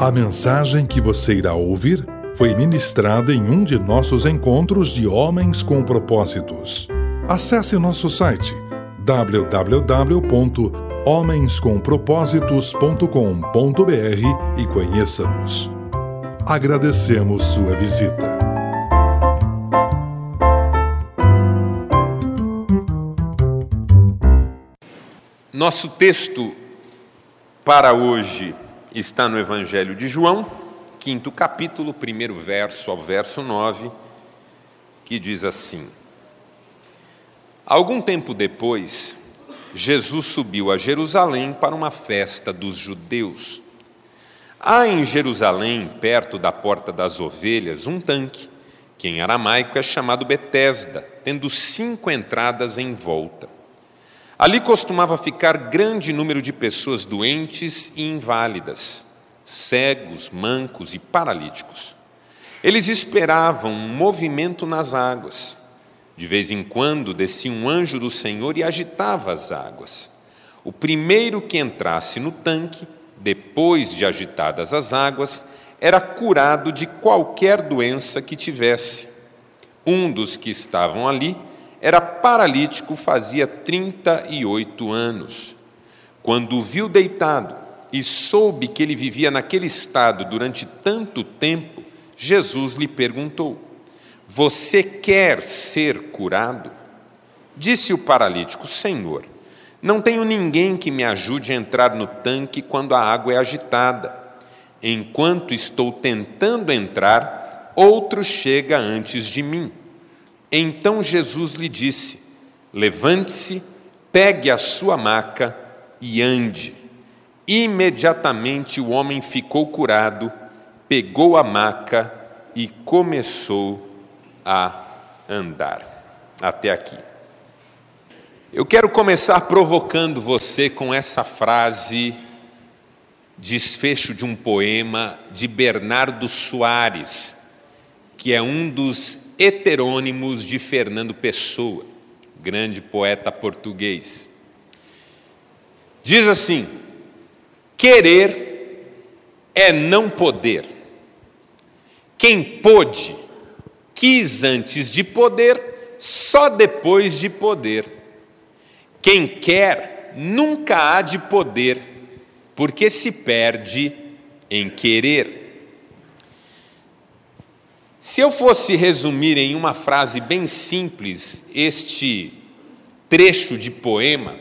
A mensagem que você irá ouvir foi ministrada em um de nossos encontros de Homens com Propósitos. Acesse nosso site www.homenscompropósitos.com.br e conheça-nos. Agradecemos sua visita. Nosso texto para hoje está no Evangelho de João, quinto capítulo, primeiro verso ao verso 9, que diz assim: Algum tempo depois, Jesus subiu a Jerusalém para uma festa dos judeus. Há em Jerusalém, perto da Porta das Ovelhas, um tanque, que em aramaico é chamado Betesda, tendo cinco entradas em volta. Ali costumava ficar grande número de pessoas doentes e inválidas, cegos, mancos e paralíticos. Eles esperavam um movimento nas águas. De vez em quando descia um anjo do Senhor e agitava as águas. O primeiro que entrasse no tanque, depois de agitadas as águas, era curado de qualquer doença que tivesse. Um dos que estavam ali era paralítico fazia 38 anos. Quando o viu deitado e soube que ele vivia naquele estado durante tanto tempo, Jesus lhe perguntou: Você quer ser curado? Disse o paralítico: Senhor, não tenho ninguém que me ajude a entrar no tanque quando a água é agitada. Enquanto estou tentando entrar, outro chega antes de mim. Então Jesus lhe disse: Levante-se, pegue a sua maca e ande. Imediatamente o homem ficou curado, pegou a maca e começou a andar. Até aqui. Eu quero começar provocando você com essa frase, desfecho de um poema de Bernardo Soares, que é um dos heterônimos de Fernando Pessoa, grande poeta português. Diz assim: querer é não poder. Quem pôde, quis antes de poder, só depois de poder. Quem quer, nunca há de poder, porque se perde em querer. Se eu fosse resumir em uma frase bem simples este trecho de poema,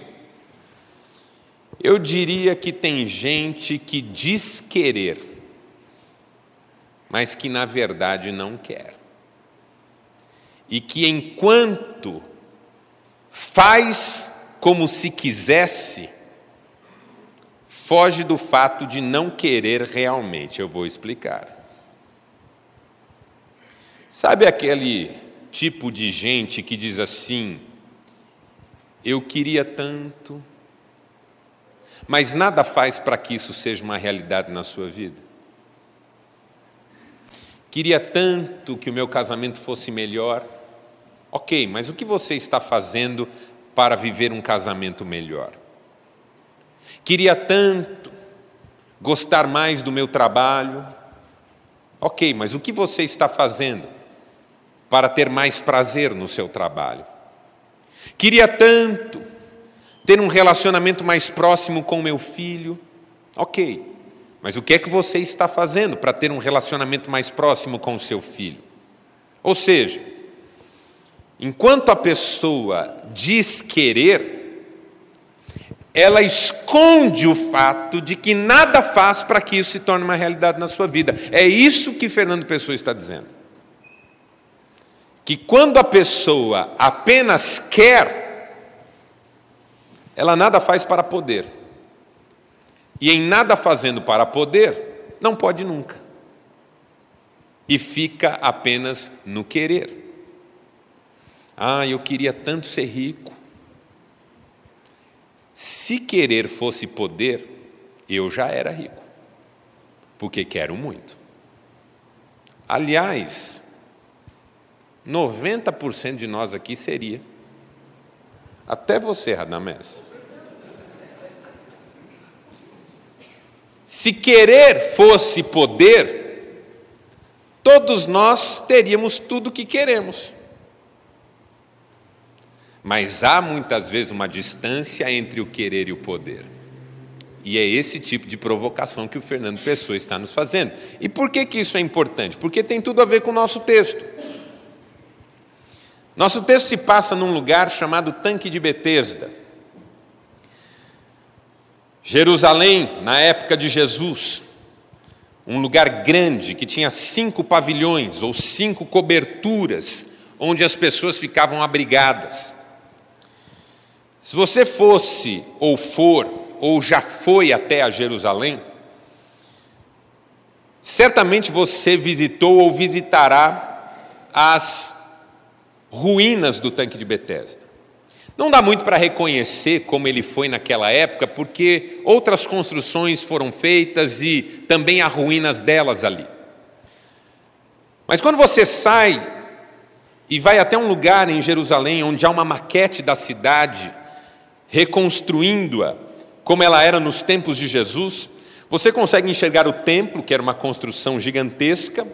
eu diria que tem gente que diz querer, mas que na verdade não quer. E que enquanto faz como se quisesse, foge do fato de não querer realmente. Eu vou explicar. Sabe aquele tipo de gente que diz assim: eu queria tanto, mas nada faz para que isso seja uma realidade na sua vida? Queria tanto que o meu casamento fosse melhor. Ok, mas o que você está fazendo para viver um casamento melhor? Queria tanto gostar mais do meu trabalho. Ok, mas o que você está fazendo para ter mais prazer no seu trabalho. Queria tanto ter um relacionamento mais próximo com meu filho. Ok, mas o que é que você está fazendo para ter um relacionamento mais próximo com o seu filho? Ou seja, enquanto a pessoa diz querer, ela esconde o fato de que nada faz para que isso se torne uma realidade na sua vida. É isso que Fernando Pessoa está dizendo que quando a pessoa apenas quer, ela nada faz para poder. E em nada fazendo para poder, não pode nunca. E fica apenas no querer. Ah, eu queria tanto ser rico. Se querer fosse poder, eu já era rico, porque quero muito. Aliás, 90% de nós aqui seria. Até você, Radamés. Se querer fosse poder, todos nós teríamos tudo o que queremos. Mas há muitas vezes uma distância entre o querer e o poder. E é esse tipo de provocação que o Fernando Pessoa está nos fazendo. E por que, que isso é importante? Porque tem tudo a ver com o nosso texto. Nosso texto se passa num lugar chamado Tanque de Betesda. Jerusalém, na época de Jesus, um lugar grande que tinha cinco pavilhões ou cinco coberturas onde as pessoas ficavam abrigadas. Se você fosse ou for ou já foi até a Jerusalém, certamente você visitou ou visitará as ruínas do tanque de Betesda. Não dá muito para reconhecer como ele foi naquela época, porque outras construções foram feitas e também há ruínas delas ali. Mas quando você sai e vai até um lugar em Jerusalém onde há uma maquete da cidade, reconstruindo-a como ela era nos tempos de Jesus, você consegue enxergar o templo, que era uma construção gigantesca,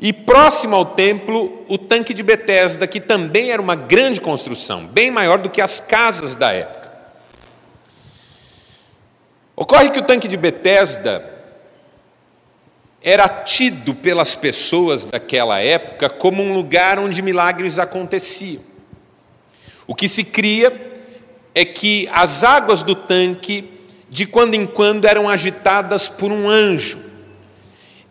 e próximo ao templo, o tanque de Betesda, que também era uma grande construção, bem maior do que as casas da época. Ocorre que o tanque de Betesda era tido pelas pessoas daquela época como um lugar onde milagres aconteciam. O que se cria é que as águas do tanque, de quando em quando, eram agitadas por um anjo.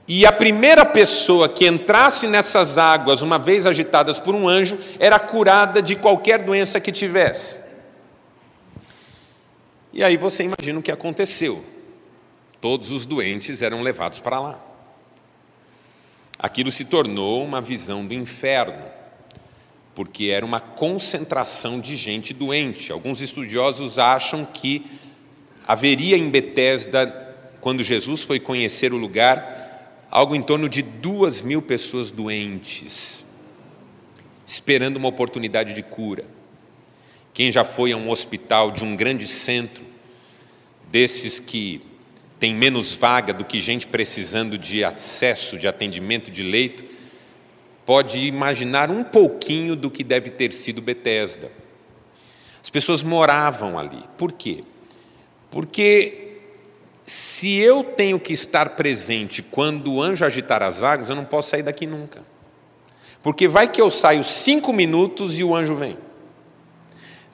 E a primeira pessoa que entrasse nessas águas, uma vez agitadas por um anjo, era curada de qualquer doença que tivesse. E aí você imagina o que aconteceu. Todos os doentes eram levados para lá. Aquilo se tornou uma visão do inferno porque era uma concentração de gente doente. Alguns estudiosos acham que haveria em Betesda, quando Jesus foi conhecer o lugar, algo em torno de duas mil pessoas doentes, esperando uma oportunidade de cura. Quem já foi a um hospital de um grande centro, desses que tem menos vaga do que gente precisando de acesso, de atendimento de leito, pode imaginar um pouquinho do que deve ter sido Betesda. As pessoas moravam ali. Por quê? Porque se eu tenho que estar presente quando o anjo agitar as águas, eu não posso sair daqui nunca. Porque vai que eu saio cinco minutos e o anjo vem.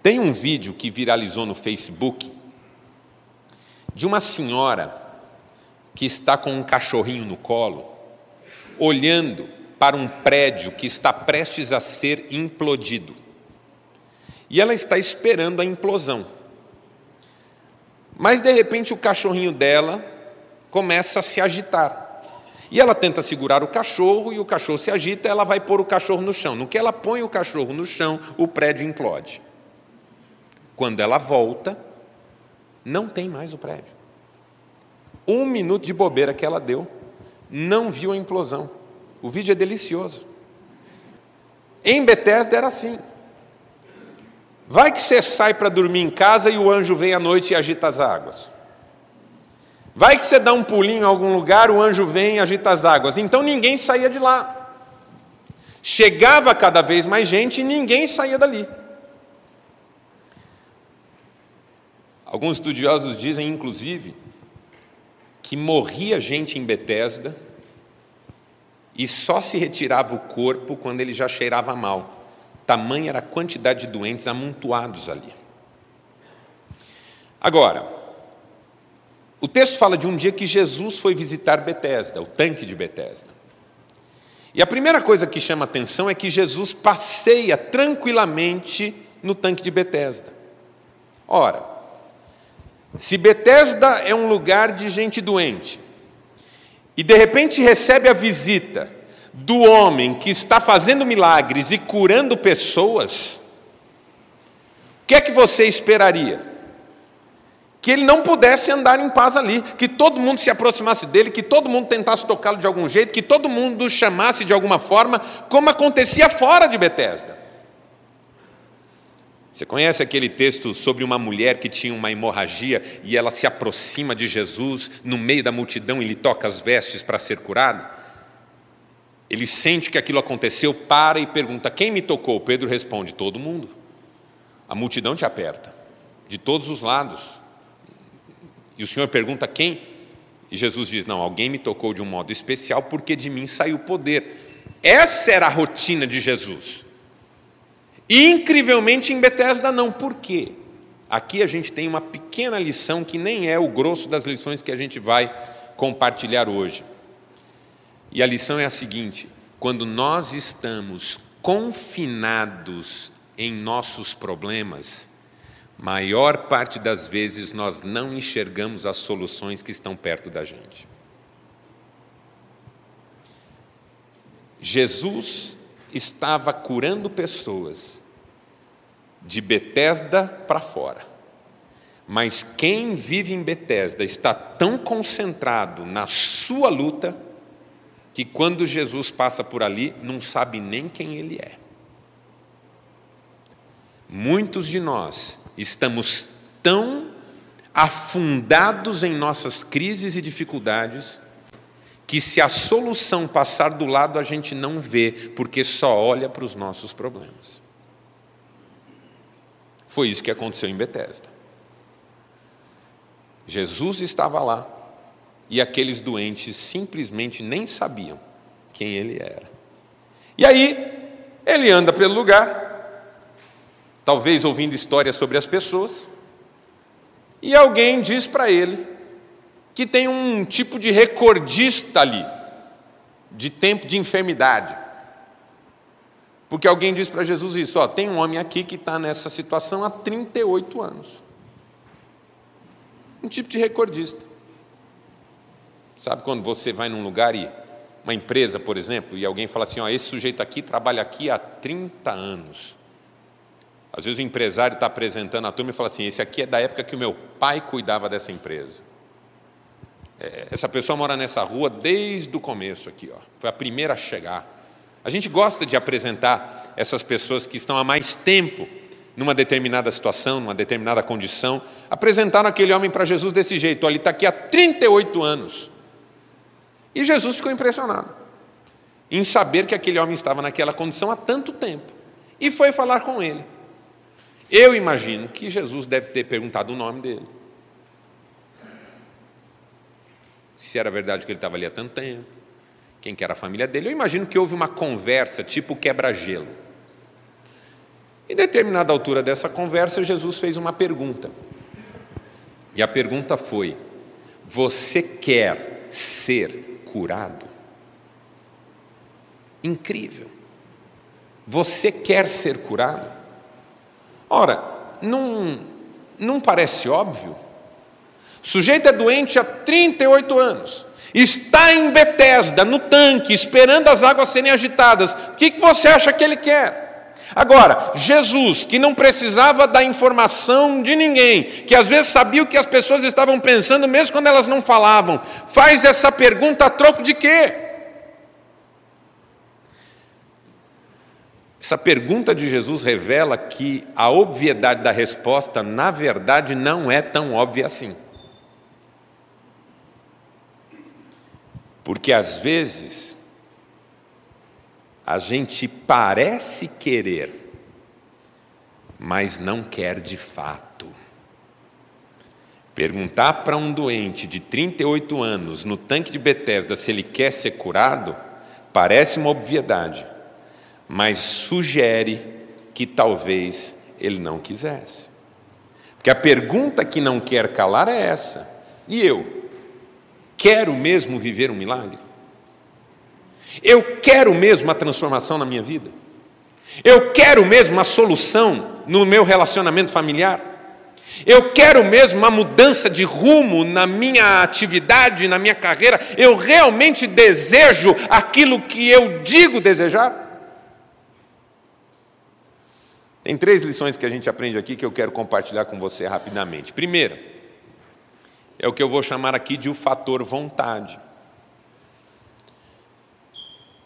Tem um vídeo que viralizou no Facebook de uma senhora que está com um cachorrinho no colo, olhando para um prédio que está prestes a ser implodido. E ela está esperando a implosão. Mas de repente o cachorrinho dela começa a se agitar. E ela tenta segurar o cachorro e o cachorro se agita, ela vai pôr o cachorro no chão. No que ela põe o cachorro no chão, o prédio implode. Quando ela volta, não tem mais o prédio. Um minuto de bobeira que ela deu, não viu a implosão. O vídeo é delicioso. Em Betesda era assim. Vai que você sai para dormir em casa e o anjo vem à noite e agita as águas. Vai que você dá um pulinho em algum lugar, o anjo vem e agita as águas. Então ninguém saía de lá. Chegava cada vez mais gente e ninguém saía dali. Alguns estudiosos dizem, inclusive, que morria gente em Betesda e só se retirava o corpo quando ele já cheirava mal. Tamanha era a quantidade de doentes amontoados ali. Agora, o texto fala de um dia que Jesus foi visitar Betesda, o tanque de Betesda. E a primeira coisa que chama atenção é que Jesus passeia tranquilamente no tanque de Betesda. Ora, se Betesda é um lugar de gente doente, e de repente recebe a visita do homem que está fazendo milagres e curando pessoas, o que é que você esperaria? Que ele não pudesse andar em paz ali, que todo mundo se aproximasse dele, que todo mundo tentasse tocá-lo de algum jeito, que todo mundo chamasse de alguma forma, como acontecia fora de Betesda. Você conhece aquele texto sobre uma mulher que tinha uma hemorragia e ela se aproxima de Jesus no meio da multidão e lhe toca as vestes para ser curada? Ele sente que aquilo aconteceu, para e pergunta: Quem me tocou? Pedro responde: Todo mundo. A multidão te aperta, de todos os lados. E o Senhor pergunta: Quem? E Jesus diz: Não, alguém me tocou de um modo especial porque de mim saiu poder. Essa era a rotina de Jesus. Incrivelmente em Betesda não. Por quê? Aqui a gente tem uma pequena lição que nem é o grosso das lições que a gente vai compartilhar hoje. E a lição é a seguinte: quando nós estamos confinados em nossos problemas, maior parte das vezes nós não enxergamos as soluções que estão perto da gente. Jesus estava curando pessoas de Betesda para fora. Mas quem vive em Betesda está tão concentrado na sua luta que quando Jesus passa por ali não sabe nem quem ele é. Muitos de nós estamos tão afundados em nossas crises e dificuldades que se a solução passar do lado a gente não vê, porque só olha para os nossos problemas. Foi isso que aconteceu em Betesda. Jesus estava lá e aqueles doentes simplesmente nem sabiam quem ele era. E aí, ele anda pelo lugar, talvez ouvindo histórias sobre as pessoas, e alguém diz para ele que tem um tipo de recordista ali, de tempo de enfermidade. Porque alguém diz para Jesus isso: ó, tem um homem aqui que está nessa situação há 38 anos. Um tipo de recordista. Sabe quando você vai num lugar e uma empresa, por exemplo, e alguém fala assim: ó, esse sujeito aqui trabalha aqui há 30 anos. Às vezes o empresário está apresentando a turma e fala assim: esse aqui é da época que o meu pai cuidava dessa empresa. É, essa pessoa mora nessa rua desde o começo aqui, ó. Foi a primeira a chegar. A gente gosta de apresentar essas pessoas que estão há mais tempo numa determinada situação, numa determinada condição. Apresentaram aquele homem para Jesus desse jeito: olha, ele está aqui há 38 anos. E Jesus ficou impressionado em saber que aquele homem estava naquela condição há tanto tempo. E foi falar com ele. Eu imagino que Jesus deve ter perguntado o nome dele. se era verdade que ele estava ali há tanto tempo, quem que era a família dele. Eu imagino que houve uma conversa tipo quebra-gelo. Em determinada altura dessa conversa, Jesus fez uma pergunta. E a pergunta foi: Você quer ser curado? Incrível. Você quer ser curado? Ora, não, não parece óbvio? O sujeito é doente há 38 anos. Está em Betesda, no tanque, esperando as águas serem agitadas. O que você acha que ele quer? Agora, Jesus, que não precisava da informação de ninguém, que às vezes sabia o que as pessoas estavam pensando, mesmo quando elas não falavam, faz essa pergunta a troco de quê? Essa pergunta de Jesus revela que a obviedade da resposta, na verdade, não é tão óbvia assim. Porque às vezes a gente parece querer, mas não quer de fato. Perguntar para um doente de 38 anos no tanque de Betesda se ele quer ser curado, parece uma obviedade, mas sugere que talvez ele não quisesse. Porque a pergunta que não quer calar é essa: e eu? quero mesmo viver um milagre? Eu quero mesmo a transformação na minha vida? Eu quero mesmo a solução no meu relacionamento familiar? Eu quero mesmo uma mudança de rumo na minha atividade, na minha carreira? Eu realmente desejo aquilo que eu digo desejar? Tem três lições que a gente aprende aqui que eu quero compartilhar com você rapidamente. Primeira, é o que eu vou chamar aqui de o fator vontade.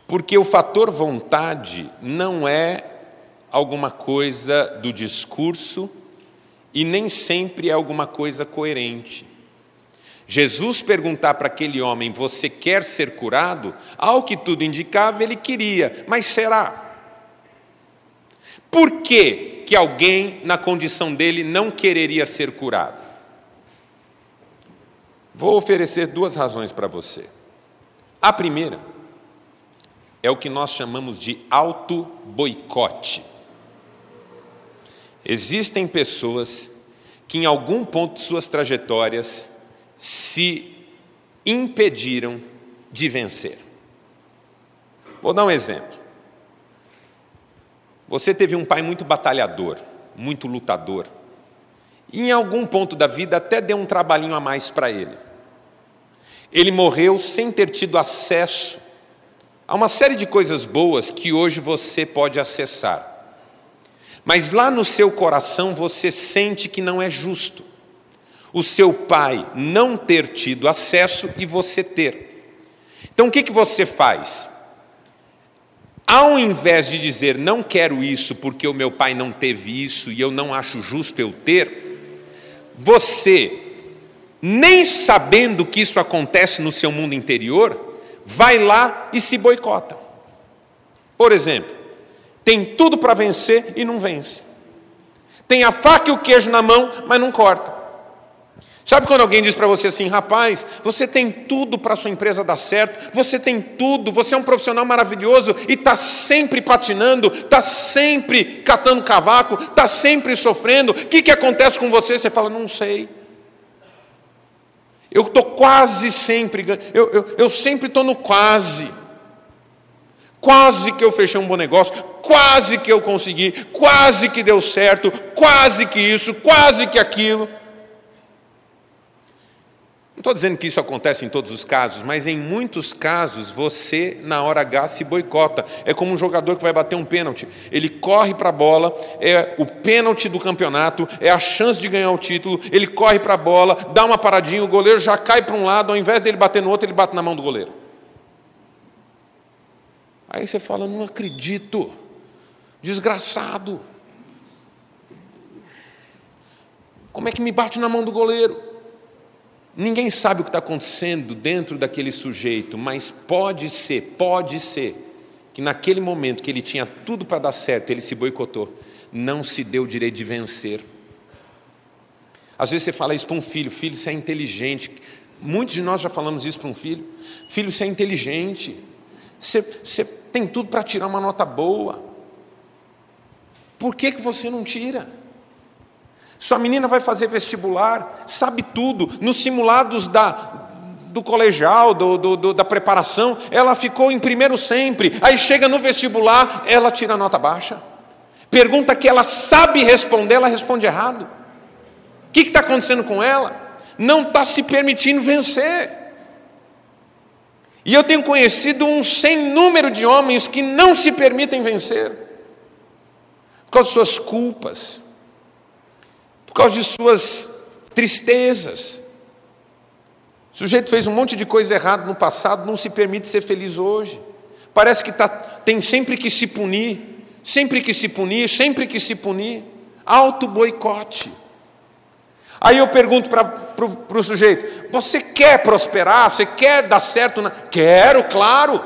Porque o fator vontade não é alguma coisa do discurso e nem sempre é alguma coisa coerente. Jesus perguntar para aquele homem: Você quer ser curado? Ao que tudo indicava, ele queria, mas será? Por que, que alguém na condição dele não quereria ser curado? Vou oferecer duas razões para você. A primeira é o que nós chamamos de auto-boicote. Existem pessoas que, em algum ponto de suas trajetórias, se impediram de vencer. Vou dar um exemplo. Você teve um pai muito batalhador, muito lutador, e em algum ponto da vida até deu um trabalhinho a mais para ele. Ele morreu sem ter tido acesso a uma série de coisas boas que hoje você pode acessar. Mas lá no seu coração você sente que não é justo o seu pai não ter tido acesso e você ter. Então o que, que você faz? Ao invés de dizer não quero isso porque o meu pai não teve isso e eu não acho justo eu ter, você, nem sabendo que isso acontece no seu mundo interior, vai lá e se boicota. Por exemplo, tem tudo para vencer e não vence. Tem a faca e o queijo na mão, mas não corta. Sabe quando alguém diz para você assim, rapaz, você tem tudo para sua empresa dar certo, você tem tudo, você é um profissional maravilhoso e está sempre patinando, está sempre catando cavaco, está sempre sofrendo, o que, que acontece com você? Você fala, não sei. Eu estou quase sempre, eu, eu, eu sempre estou no quase. Quase que eu fechei um bom negócio, quase que eu consegui, quase que deu certo, quase que isso, quase que aquilo. Não estou dizendo que isso acontece em todos os casos, mas em muitos casos você, na hora H, se boicota. É como um jogador que vai bater um pênalti. Ele corre para a bola, é o pênalti do campeonato, é a chance de ganhar o título. Ele corre para a bola, dá uma paradinha, o goleiro já cai para um lado, ao invés dele bater no outro, ele bate na mão do goleiro. Aí você fala: não acredito, desgraçado. Como é que me bate na mão do goleiro? Ninguém sabe o que está acontecendo dentro daquele sujeito, mas pode ser, pode ser, que naquele momento que ele tinha tudo para dar certo, ele se boicotou, não se deu o direito de vencer. Às vezes você fala isso para um filho, filho, você é inteligente. Muitos de nós já falamos isso para um filho. Filho, você é inteligente. Você, você tem tudo para tirar uma nota boa. Por que, que você não tira? Sua menina vai fazer vestibular, sabe tudo, nos simulados da, do colegial, do, do, do, da preparação, ela ficou em primeiro sempre. Aí chega no vestibular, ela tira nota baixa. Pergunta que ela sabe responder, ela responde errado. O que está acontecendo com ela? Não está se permitindo vencer. E eu tenho conhecido um sem número de homens que não se permitem vencer, por causa suas culpas, causa de suas tristezas. O sujeito fez um monte de coisa errada no passado, não se permite ser feliz hoje. Parece que tá, tem sempre que se punir, sempre que se punir, sempre que se punir. Auto-boicote. Aí eu pergunto para o sujeito: você quer prosperar? Você quer dar certo? Na... Quero, claro.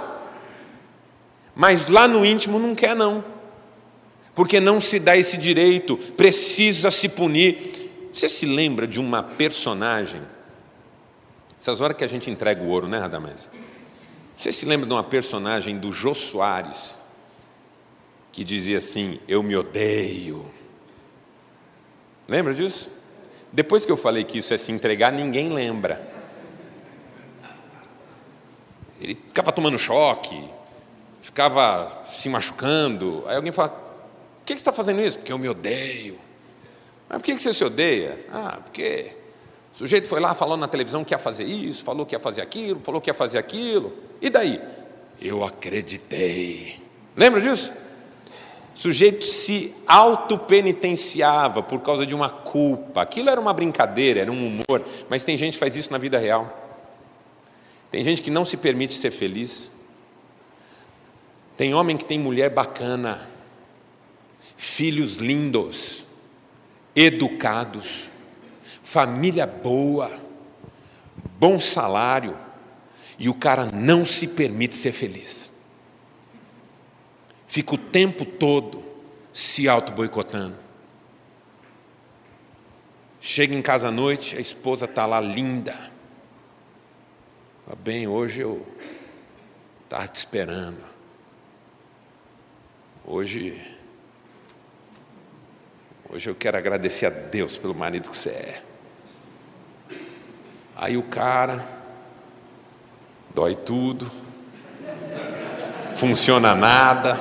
Mas lá no íntimo não quer, não porque não se dá esse direito, precisa se punir. Você se lembra de uma personagem? Essas horas que a gente entrega o ouro, né, Radamés? Você se lembra de uma personagem do Jô Soares, que dizia assim: Eu me odeio. Lembra disso? Depois que eu falei que isso é se entregar, ninguém lembra. Ele ficava tomando choque, ficava se machucando. Aí alguém fala: por que você está fazendo isso? Porque eu me odeio. Mas por que você se odeia? Ah, porque o sujeito foi lá, falou na televisão que ia fazer isso, falou que ia fazer aquilo, falou que ia fazer aquilo. E daí? Eu acreditei. Lembra disso? O sujeito se autopenitenciava por causa de uma culpa. Aquilo era uma brincadeira, era um humor, mas tem gente que faz isso na vida real. Tem gente que não se permite ser feliz. Tem homem que tem mulher bacana, filhos lindos, educados, família boa, bom salário, e o cara não se permite ser feliz. Fica o tempo todo se auto-boicotando. Chega em casa à noite, a esposa está lá linda. Fala, bem, hoje eu estava te esperando. Hoje, hoje eu quero agradecer a Deus pelo marido que você é. Aí o cara dói tudo, funciona nada,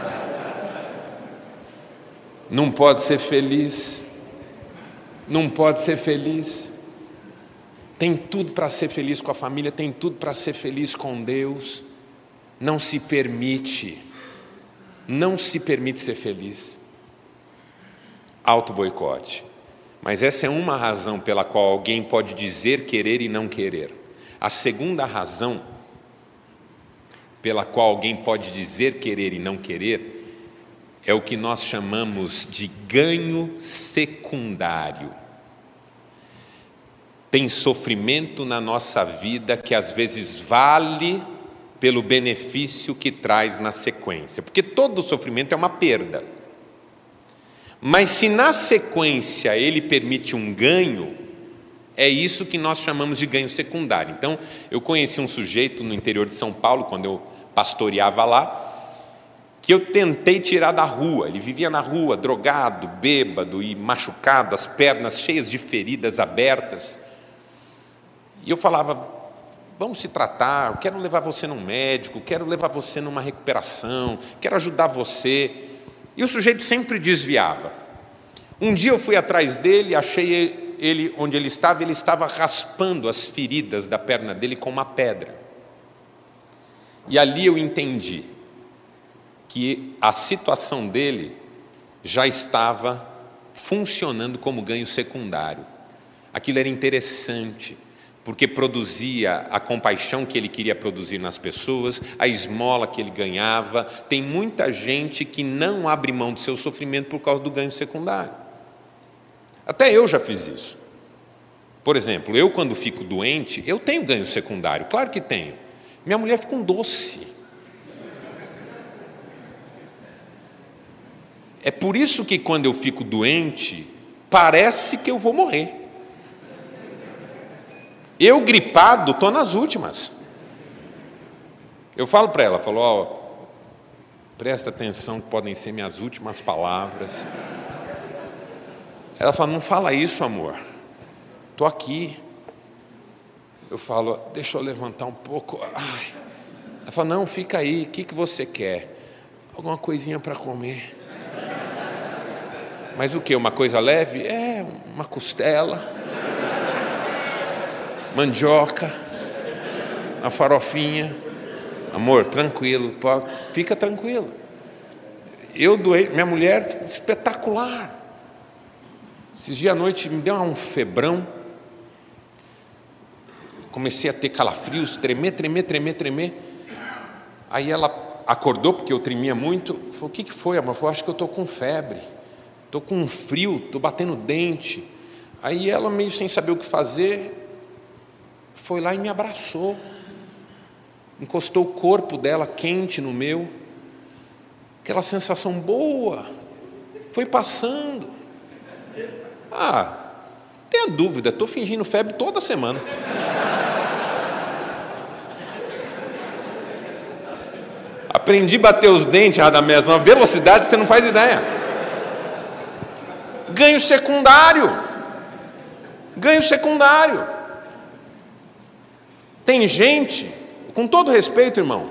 não pode ser feliz, não pode ser feliz. Tem tudo para ser feliz com a família, tem tudo para ser feliz com Deus, não se permite não se permite ser feliz. Auto-boicote. Mas essa é uma razão pela qual alguém pode dizer querer e não querer. A segunda razão pela qual alguém pode dizer querer e não querer é o que nós chamamos de ganho secundário. Tem sofrimento na nossa vida que às vezes vale pelo benefício que traz na sequência, porque todo sofrimento é uma perda. Mas se na sequência ele permite um ganho, é isso que nós chamamos de ganho secundário. Então, eu conheci um sujeito no interior de São Paulo, quando eu pastoreava lá, que eu tentei tirar da rua. Ele vivia na rua, drogado, bêbado e machucado, as pernas cheias de feridas abertas. E eu falava, vamos se tratar, eu quero levar você num médico, quero levar você numa recuperação, quero ajudar você. E o sujeito sempre desviava. Um dia eu fui atrás dele, achei ele onde ele estava, ele estava raspando as feridas da perna dele com uma pedra. E ali eu entendi que a situação dele já estava funcionando como ganho secundário. Aquilo era interessante porque produzia a compaixão que ele queria produzir nas pessoas, a esmola que ele ganhava. Tem muita gente que não abre mão do seu sofrimento por causa do ganho secundário. Até eu já fiz isso. Por exemplo, eu quando fico doente, eu tenho ganho secundário, claro que tenho. Minha mulher fica um doce. É por isso que quando eu fico doente, parece que eu vou morrer. Eu, gripado, estou nas últimas. Eu falo para ela, falo, ó, presta atenção que podem ser minhas últimas palavras. Ela fala, não fala isso, amor. Estou aqui. Eu falo, deixa eu levantar um pouco. Ai. Ela fala, não, fica aí, o que, que você quer? Alguma coisinha para comer. Mas o que? Uma coisa leve? É, uma costela mandioca, a farofinha. Amor, tranquilo, fica tranquilo. Eu doei, minha mulher, espetacular. Esses dias à noite me deu um febrão. Comecei a ter calafrios, tremer, tremer, tremer, tremer. Aí ela acordou, porque eu tremia muito. Falou: O que, que foi, amor? Falou: Acho que eu estou com febre. Estou com frio, estou batendo dente. Aí ela, meio sem saber o que fazer, foi lá e me abraçou, encostou o corpo dela quente no meu, aquela sensação boa, foi passando. Ah, tenha dúvida, estou fingindo febre toda semana. Aprendi a bater os dentes, Radamés, numa velocidade que você não faz ideia. Ganho secundário. Ganho secundário. Tem gente, com todo respeito, irmão,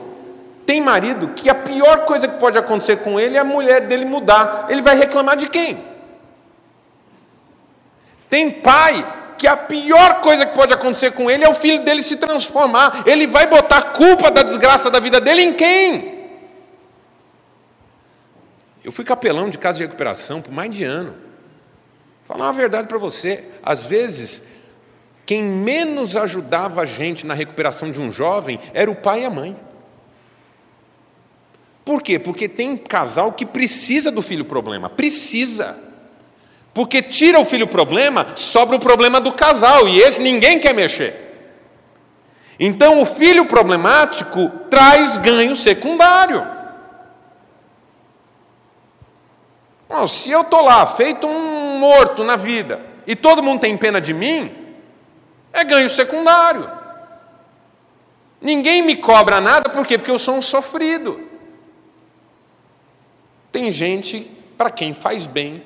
tem marido que a pior coisa que pode acontecer com ele é a mulher dele mudar. Ele vai reclamar de quem? Tem pai que a pior coisa que pode acontecer com ele é o filho dele se transformar. Ele vai botar a culpa da desgraça da vida dele em quem? Eu fui capelão de casa de recuperação por mais de ano. Falar uma verdade para você. Às vezes quem menos ajudava a gente na recuperação de um jovem era o pai e a mãe. Por quê? Porque tem casal que precisa do filho problema, precisa. Porque tira o filho problema, sobra o problema do casal, e esse ninguém quer mexer. Então o filho problemático traz ganho secundário. Bom, se eu estou lá, feito um morto na vida, e todo mundo tem pena de mim, é ganho secundário. Ninguém me cobra nada, por quê? Porque eu sou um sofrido. Tem gente para quem faz bem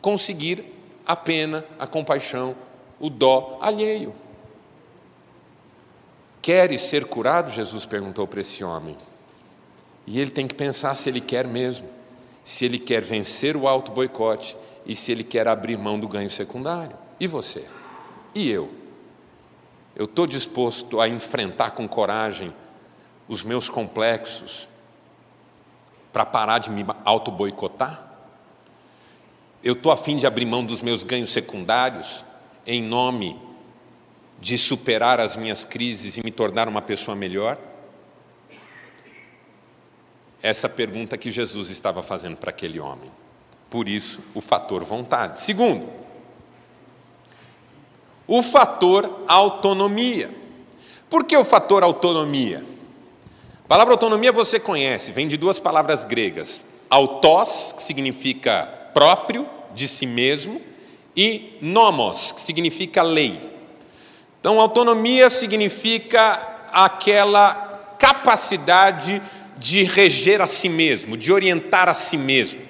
conseguir a pena, a compaixão, o dó alheio. Queres ser curado? Jesus perguntou para esse homem. E ele tem que pensar se ele quer mesmo, se ele quer vencer o alto boicote e se ele quer abrir mão do ganho secundário. E você? E eu? Eu estou disposto a enfrentar com coragem os meus complexos para parar de me auto-boicotar? Eu estou afim de abrir mão dos meus ganhos secundários em nome de superar as minhas crises e me tornar uma pessoa melhor? Essa pergunta que Jesus estava fazendo para aquele homem. Por isso, o fator vontade. Segundo, o fator autonomia. Por que o fator autonomia? A palavra autonomia você conhece, vem de duas palavras gregas: autós, que significa próprio, de si mesmo, e nomos, que significa lei. Então, autonomia significa aquela capacidade de reger a si mesmo, de orientar a si mesmo.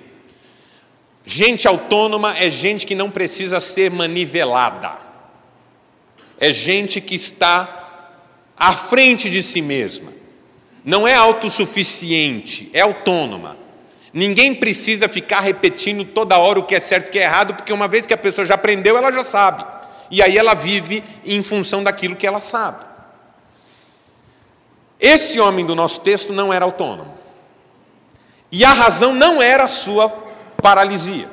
Gente autônoma é gente que não precisa ser manivelada, é gente que está à frente de si mesma, não é autossuficiente, é autônoma. Ninguém precisa ficar repetindo toda hora o que é certo e o que é errado, porque uma vez que a pessoa já aprendeu, ela já sabe. E aí ela vive em função daquilo que ela sabe. Esse homem do nosso texto não era autônomo. E a razão não era a sua paralisia.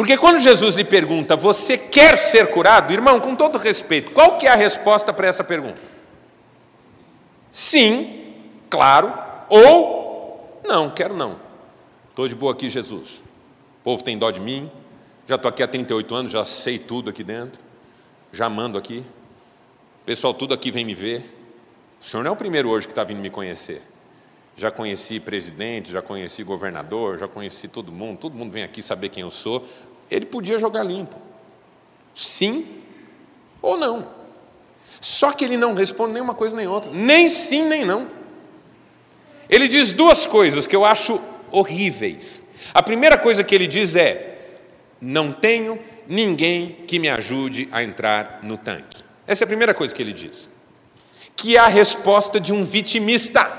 Porque quando Jesus lhe pergunta, você quer ser curado? Irmão, com todo respeito, qual que é a resposta para essa pergunta? Sim, claro, ou não, quero não. Estou de boa aqui, Jesus. O povo tem dó de mim, já estou aqui há 38 anos, já sei tudo aqui dentro, já mando aqui. Pessoal tudo aqui vem me ver. O senhor não é o primeiro hoje que está vindo me conhecer. Já conheci presidente, já conheci governador, já conheci todo mundo, todo mundo vem aqui saber quem eu sou. Ele podia jogar limpo. Sim ou não. Só que ele não responde nem uma coisa nem outra, nem sim nem não. Ele diz duas coisas que eu acho horríveis. A primeira coisa que ele diz é: não tenho ninguém que me ajude a entrar no tanque. Essa é a primeira coisa que ele diz. Que é a resposta de um vitimista.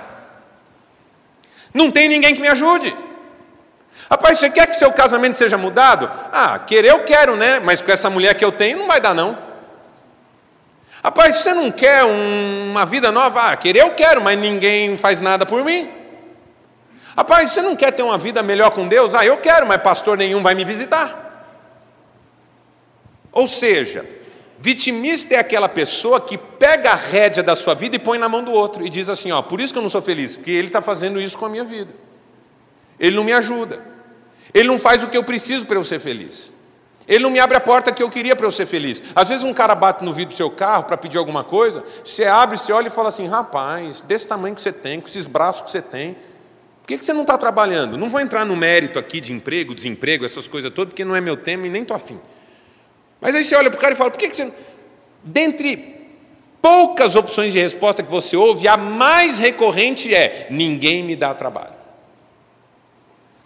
Não tem ninguém que me ajude. Rapaz, você quer que seu casamento seja mudado? Ah, querer eu quero, né? Mas com essa mulher que eu tenho não vai dar, não. Rapaz, você não quer uma vida nova? Ah, querer eu quero, mas ninguém faz nada por mim. Rapaz, você não quer ter uma vida melhor com Deus? Ah, eu quero, mas pastor nenhum vai me visitar. Ou seja, vitimista é aquela pessoa que pega a rédea da sua vida e põe na mão do outro e diz assim: ó, por isso que eu não sou feliz, porque ele está fazendo isso com a minha vida. Ele não me ajuda. Ele não faz o que eu preciso para eu ser feliz. Ele não me abre a porta que eu queria para eu ser feliz. Às vezes um cara bate no vidro do seu carro para pedir alguma coisa, você abre, você olha e fala assim: rapaz, desse tamanho que você tem, com esses braços que você tem, por que você não está trabalhando? Não vou entrar no mérito aqui de emprego, desemprego, essas coisas todas, porque não é meu tema e nem estou afim. Mas aí você olha para o cara e fala: por que, que você. Dentre poucas opções de resposta que você ouve, a mais recorrente é: ninguém me dá trabalho.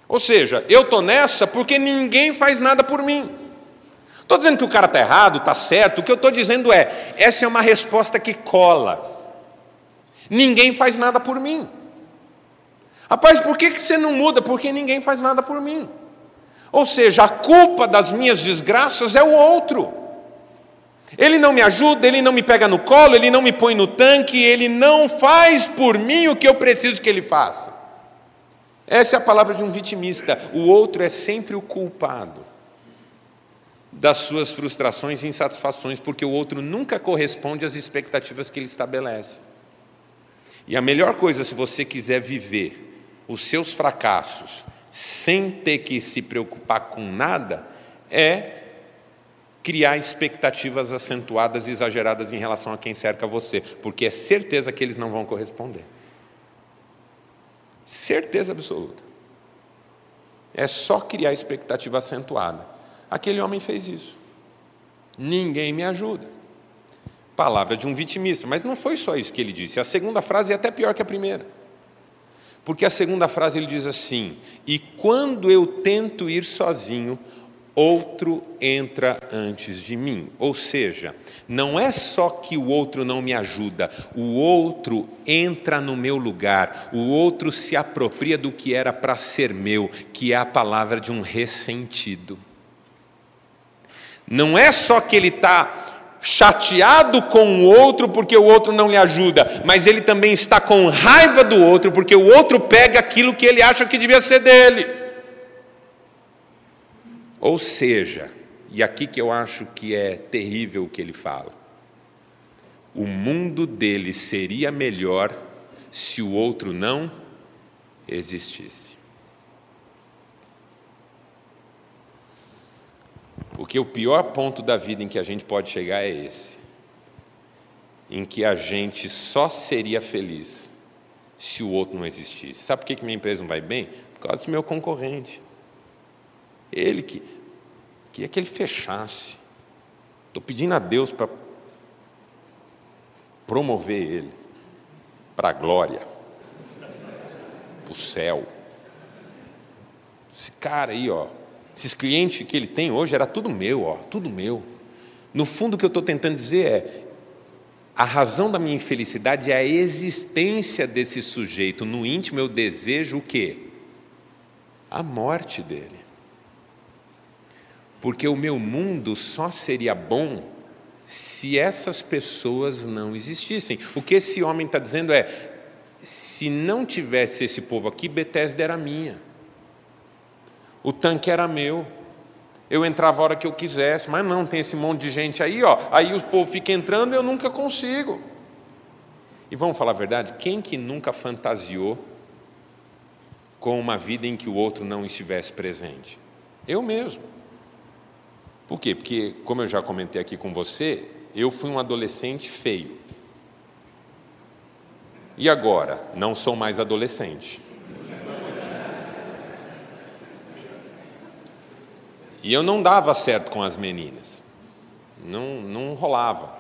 Ou seja, eu estou nessa porque ninguém faz nada por mim. Estou dizendo que o cara está errado, está certo, o que eu estou dizendo é: essa é uma resposta que cola. Ninguém faz nada por mim. Rapaz, por que, que você não muda? Porque ninguém faz nada por mim. Ou seja, a culpa das minhas desgraças é o outro. Ele não me ajuda, ele não me pega no colo, ele não me põe no tanque, ele não faz por mim o que eu preciso que ele faça. Essa é a palavra de um vitimista. O outro é sempre o culpado das suas frustrações e insatisfações, porque o outro nunca corresponde às expectativas que ele estabelece. E a melhor coisa, se você quiser viver os seus fracassos, sem ter que se preocupar com nada, é criar expectativas acentuadas e exageradas em relação a quem cerca você, porque é certeza que eles não vão corresponder. Certeza absoluta. É só criar expectativa acentuada. Aquele homem fez isso. Ninguém me ajuda. Palavra de um vitimista, mas não foi só isso que ele disse. A segunda frase é até pior que a primeira. Porque a segunda frase ele diz assim: E quando eu tento ir sozinho, outro entra antes de mim. Ou seja, não é só que o outro não me ajuda, o outro entra no meu lugar, o outro se apropria do que era para ser meu, que é a palavra de um ressentido. Não é só que ele está chateado com o outro porque o outro não lhe ajuda, mas ele também está com raiva do outro porque o outro pega aquilo que ele acha que devia ser dele. Ou seja, e aqui que eu acho que é terrível o que ele fala, o mundo dele seria melhor se o outro não existisse. Porque o pior ponto da vida em que a gente pode chegar é esse, em que a gente só seria feliz se o outro não existisse. Sabe por que minha empresa não vai bem? Por causa do meu concorrente. Ele que Queria que ele fechasse. Estou pedindo a Deus para promover ele para a glória, para o céu. Esse cara aí, ó, esses clientes que ele tem hoje era tudo meu, ó, tudo meu. No fundo, o que eu estou tentando dizer é: a razão da minha infelicidade é a existência desse sujeito. No íntimo, eu desejo o quê? A morte dele porque o meu mundo só seria bom se essas pessoas não existissem. O que esse homem está dizendo é: se não tivesse esse povo aqui, Bethesda era minha, o tanque era meu, eu entrava a hora que eu quisesse, mas não, tem esse monte de gente aí, ó, aí o povo fica entrando e eu nunca consigo. E vamos falar a verdade: quem que nunca fantasiou com uma vida em que o outro não estivesse presente? Eu mesmo. Por quê? Porque, como eu já comentei aqui com você, eu fui um adolescente feio. E agora, não sou mais adolescente. E eu não dava certo com as meninas. Não, não rolava.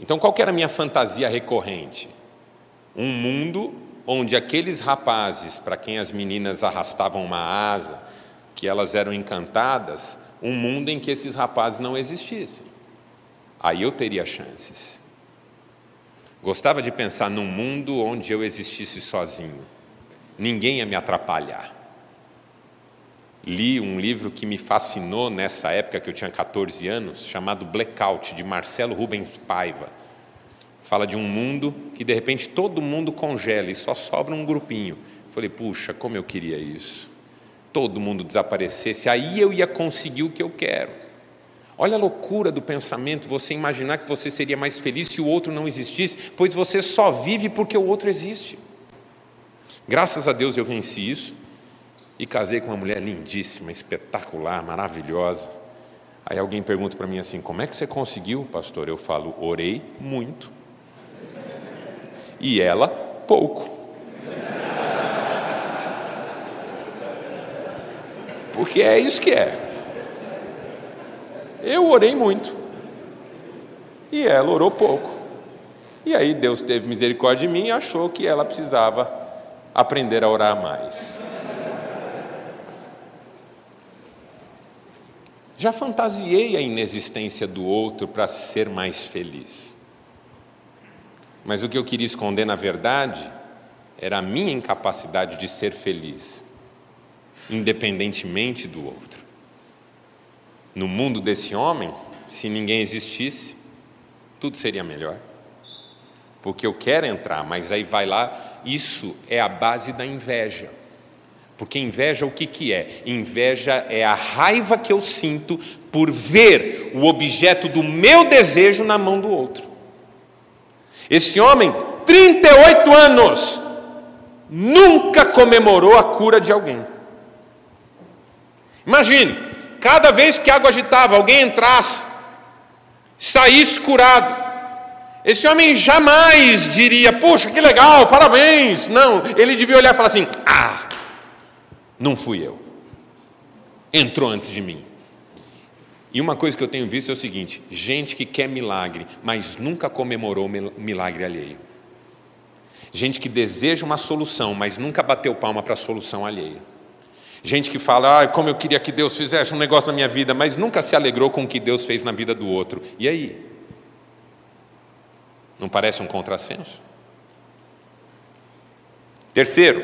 Então, qual era a minha fantasia recorrente? Um mundo onde aqueles rapazes, para quem as meninas arrastavam uma asa, que elas eram encantadas, um mundo em que esses rapazes não existissem. Aí eu teria chances. Gostava de pensar num mundo onde eu existisse sozinho. Ninguém ia me atrapalhar. Li um livro que me fascinou nessa época que eu tinha 14 anos, chamado Blackout, de Marcelo Rubens Paiva. Fala de um mundo que de repente todo mundo congela e só sobra um grupinho. Falei, puxa, como eu queria isso todo mundo desaparecesse, aí eu ia conseguir o que eu quero. Olha a loucura do pensamento, você imaginar que você seria mais feliz se o outro não existisse, pois você só vive porque o outro existe. Graças a Deus eu venci isso e casei com uma mulher lindíssima, espetacular, maravilhosa. Aí alguém pergunta para mim assim: como é que você conseguiu, pastor? Eu falo: orei muito. E ela, pouco. Porque é isso que é. Eu orei muito. E ela orou pouco. E aí Deus teve misericórdia de mim e achou que ela precisava aprender a orar mais. Já fantasiei a inexistência do outro para ser mais feliz. Mas o que eu queria esconder, na verdade, era a minha incapacidade de ser feliz independentemente do outro. No mundo desse homem, se ninguém existisse, tudo seria melhor. Porque eu quero entrar, mas aí vai lá, isso é a base da inveja. Porque inveja o que, que é? Inveja é a raiva que eu sinto por ver o objeto do meu desejo na mão do outro. Esse homem, 38 anos, nunca comemorou a cura de alguém. Imagine, cada vez que a água agitava, alguém entrasse, saísse curado. Esse homem jamais diria, puxa, que legal, parabéns. Não, ele devia olhar e falar assim: ah, não fui eu. Entrou antes de mim. E uma coisa que eu tenho visto é o seguinte: gente que quer milagre, mas nunca comemorou o milagre alheio. Gente que deseja uma solução, mas nunca bateu palma para a solução alheia. Gente que fala, ah, como eu queria que Deus fizesse um negócio na minha vida, mas nunca se alegrou com o que Deus fez na vida do outro. E aí? Não parece um contrassenso? Terceiro,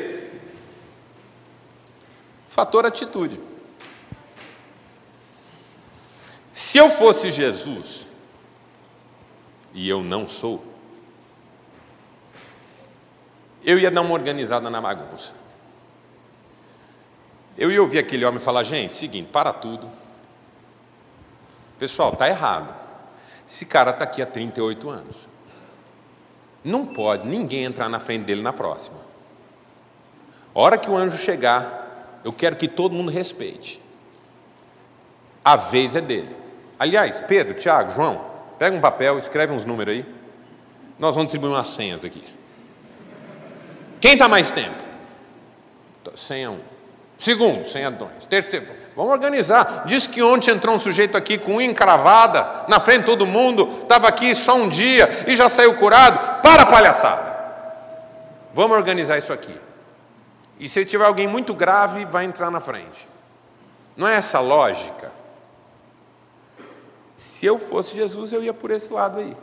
fator atitude. Se eu fosse Jesus, e eu não sou, eu ia dar uma organizada na bagunça. Eu ia ouvir aquele homem falar: gente, seguinte, para tudo. Pessoal, está errado. Esse cara está aqui há 38 anos. Não pode ninguém entrar na frente dele na próxima. A hora que o anjo chegar, eu quero que todo mundo respeite. A vez é dele. Aliás, Pedro, Tiago, João, pega um papel, escreve uns números aí. Nós vamos distribuir umas senhas aqui. Quem está mais tempo? Senha um. Segundo, senha dois. Terceiro, vamos organizar. Diz que ontem entrou um sujeito aqui com unha encravada, na frente de todo mundo, estava aqui só um dia e já saiu curado. Para palhaçada. Vamos organizar isso aqui. E se tiver alguém muito grave, vai entrar na frente. Não é essa lógica? Se eu fosse Jesus, eu ia por esse lado aí.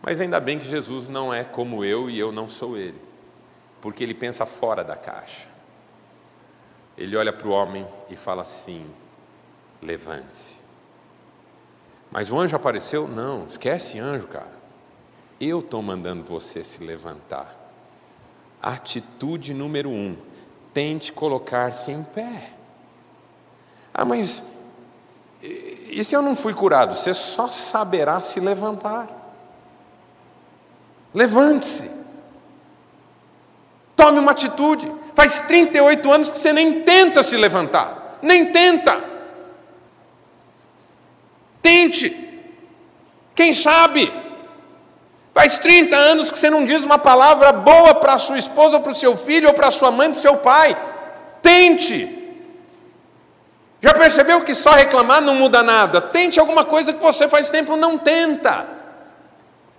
Mas ainda bem que Jesus não é como eu e eu não sou ele, porque ele pensa fora da caixa. Ele olha para o homem e fala assim: levante-se. Mas o anjo apareceu? Não, esquece anjo, cara. Eu estou mandando você se levantar. Atitude número um: tente colocar-se em pé. Ah, mas e se eu não fui curado? Você só saberá se levantar. Levante-se. Tome uma atitude. Faz 38 anos que você nem tenta se levantar. Nem tenta. Tente. Quem sabe? Faz 30 anos que você não diz uma palavra boa para a sua esposa, para o seu filho, ou para a sua mãe, para o seu pai. Tente. Já percebeu que só reclamar não muda nada? Tente alguma coisa que você faz tempo não tenta.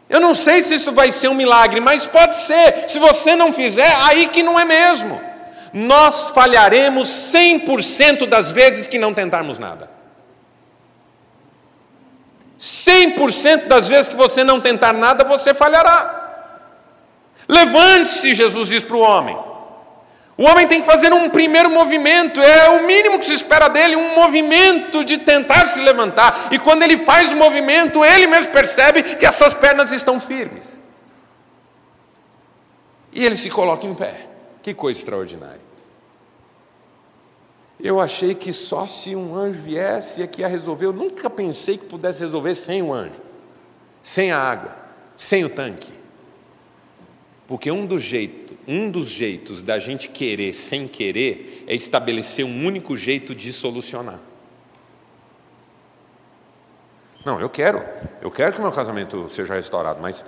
Eu não sei se isso vai ser um milagre, mas pode ser. Se você não fizer, aí que não é mesmo. Nós falharemos 100% das vezes que não tentarmos nada. 100% das vezes que você não tentar nada, você falhará. Levante-se, Jesus diz para o homem. O homem tem que fazer um primeiro movimento, é o mínimo que se espera dele, um movimento de tentar se levantar. E quando ele faz o movimento, ele mesmo percebe que as suas pernas estão firmes. E ele se coloca em pé. Que coisa extraordinária. Eu achei que só se um anjo viesse aqui a resolver, eu nunca pensei que pudesse resolver sem o anjo, sem a água, sem o tanque. Porque um dos jeitos um dos jeitos da gente querer sem querer é estabelecer um único jeito de solucionar. Não, eu quero, eu quero que meu casamento seja restaurado, mas,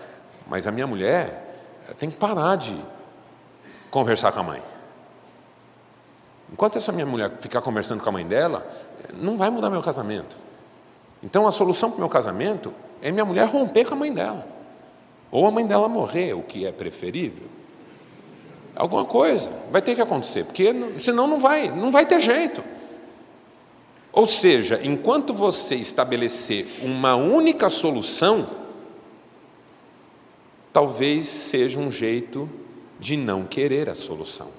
mas a minha mulher tem que parar de conversar com a mãe. Enquanto essa minha mulher ficar conversando com a mãe dela, não vai mudar meu casamento. Então a solução para o meu casamento é minha mulher romper com a mãe dela. Ou a mãe dela morrer, o que é preferível. Alguma coisa vai ter que acontecer, porque senão não vai, não vai ter jeito. Ou seja, enquanto você estabelecer uma única solução, talvez seja um jeito de não querer a solução.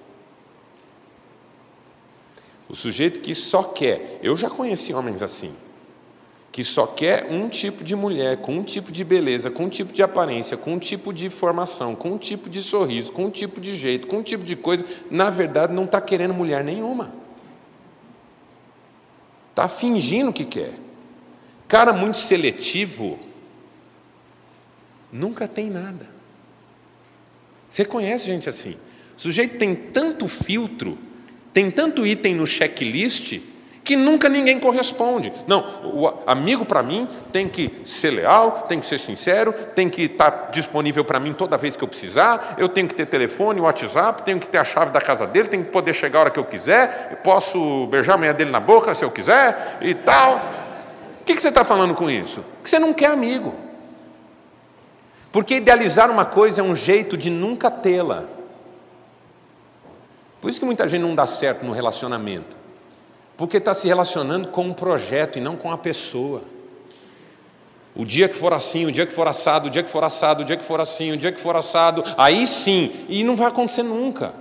O sujeito que só quer, eu já conheci homens assim que só quer um tipo de mulher, com um tipo de beleza, com um tipo de aparência, com um tipo de formação, com um tipo de sorriso, com um tipo de jeito, com um tipo de coisa, na verdade não está querendo mulher nenhuma. Está fingindo que quer. Cara muito seletivo nunca tem nada. Você conhece gente assim? O sujeito tem tanto filtro, tem tanto item no checklist, que nunca ninguém corresponde. Não, o amigo para mim tem que ser leal, tem que ser sincero, tem que estar disponível para mim toda vez que eu precisar, eu tenho que ter telefone, WhatsApp, tenho que ter a chave da casa dele, tenho que poder chegar a hora que eu quiser, eu posso beijar a manhã dele na boca se eu quiser e tal. O que, que você está falando com isso? Que você não quer amigo. Porque idealizar uma coisa é um jeito de nunca tê-la. Por isso que muita gente não dá certo no relacionamento. Porque está se relacionando com um projeto e não com a pessoa. O dia que for assim, o dia que for assado, o dia que for assado, o dia que for assim, o dia que for assado, aí sim, e não vai acontecer nunca.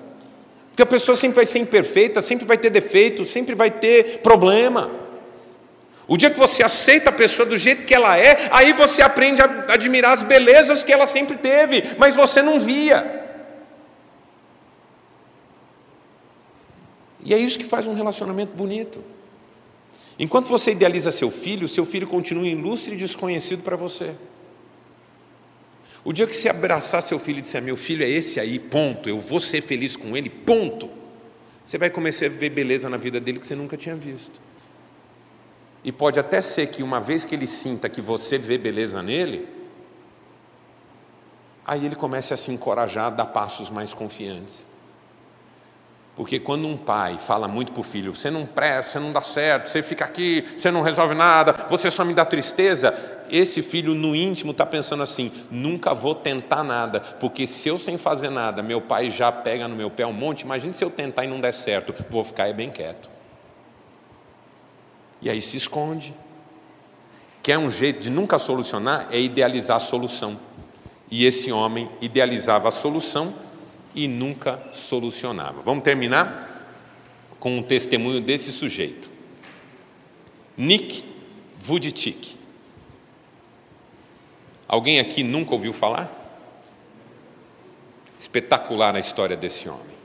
Porque a pessoa sempre vai ser imperfeita, sempre vai ter defeito, sempre vai ter problema. O dia que você aceita a pessoa do jeito que ela é, aí você aprende a admirar as belezas que ela sempre teve, mas você não via. E é isso que faz um relacionamento bonito. Enquanto você idealiza seu filho, seu filho continua ilustre e desconhecido para você. O dia que você abraçar seu filho e disser, meu filho é esse aí, ponto, eu vou ser feliz com ele, ponto, você vai começar a ver beleza na vida dele que você nunca tinha visto. E pode até ser que uma vez que ele sinta que você vê beleza nele, aí ele comece a se encorajar a dar passos mais confiantes. Porque quando um pai fala muito para o filho, você não presta, você não dá certo, você fica aqui, você não resolve nada, você só me dá tristeza, esse filho no íntimo está pensando assim: nunca vou tentar nada, porque se eu sem fazer nada, meu pai já pega no meu pé um monte, imagine se eu tentar e não der certo, vou ficar bem quieto. E aí se esconde. Quer um jeito de nunca solucionar? É idealizar a solução. E esse homem idealizava a solução e nunca solucionava. Vamos terminar com um testemunho desse sujeito. Nick Vujicic. Alguém aqui nunca ouviu falar? Espetacular a história desse homem.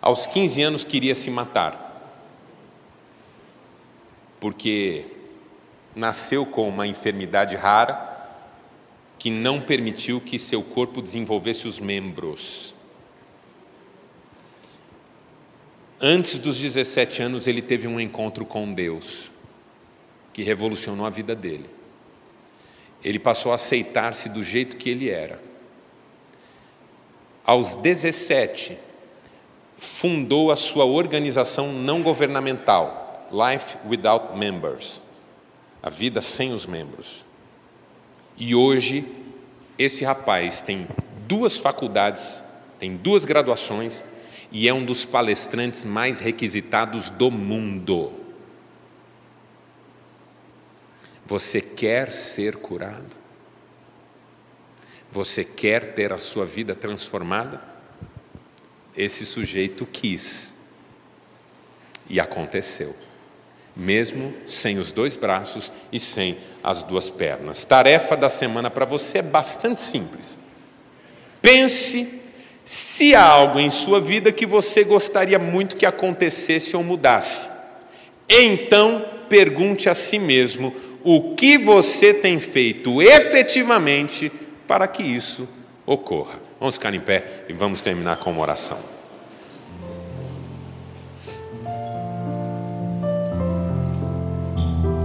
Aos 15 anos queria se matar. Porque nasceu com uma enfermidade rara que não permitiu que seu corpo desenvolvesse os membros Antes dos 17 anos, ele teve um encontro com Deus, que revolucionou a vida dele. Ele passou a aceitar-se do jeito que ele era. Aos 17, fundou a sua organização não governamental, Life Without Members a vida sem os membros. E hoje, esse rapaz tem duas faculdades, tem duas graduações e é um dos palestrantes mais requisitados do mundo. Você quer ser curado? Você quer ter a sua vida transformada? Esse sujeito quis. E aconteceu. Mesmo sem os dois braços e sem as duas pernas. Tarefa da semana para você é bastante simples. Pense se há algo em sua vida que você gostaria muito que acontecesse ou mudasse, então pergunte a si mesmo o que você tem feito efetivamente para que isso ocorra. Vamos ficar em pé e vamos terminar com uma oração.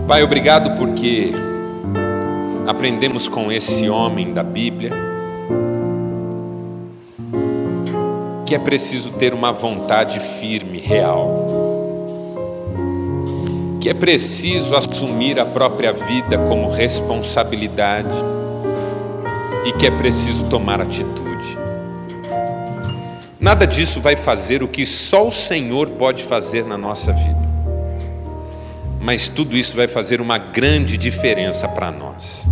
Pai, obrigado porque aprendemos com esse homem da Bíblia que é preciso ter uma vontade firme, real. Que é preciso assumir a própria vida como responsabilidade e que é preciso tomar atitude. Nada disso vai fazer o que só o Senhor pode fazer na nossa vida. Mas tudo isso vai fazer uma grande diferença para nós.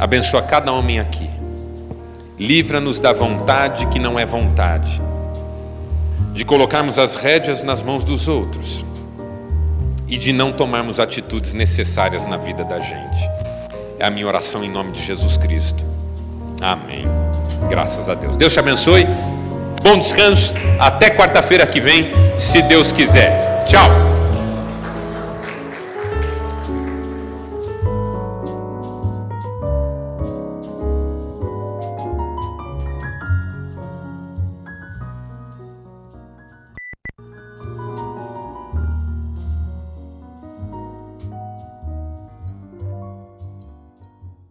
Abençoa cada homem aqui Livra-nos da vontade que não é vontade, de colocarmos as rédeas nas mãos dos outros e de não tomarmos atitudes necessárias na vida da gente. É a minha oração em nome de Jesus Cristo. Amém. Graças a Deus. Deus te abençoe. Bom descanso. Até quarta-feira que vem, se Deus quiser. Tchau.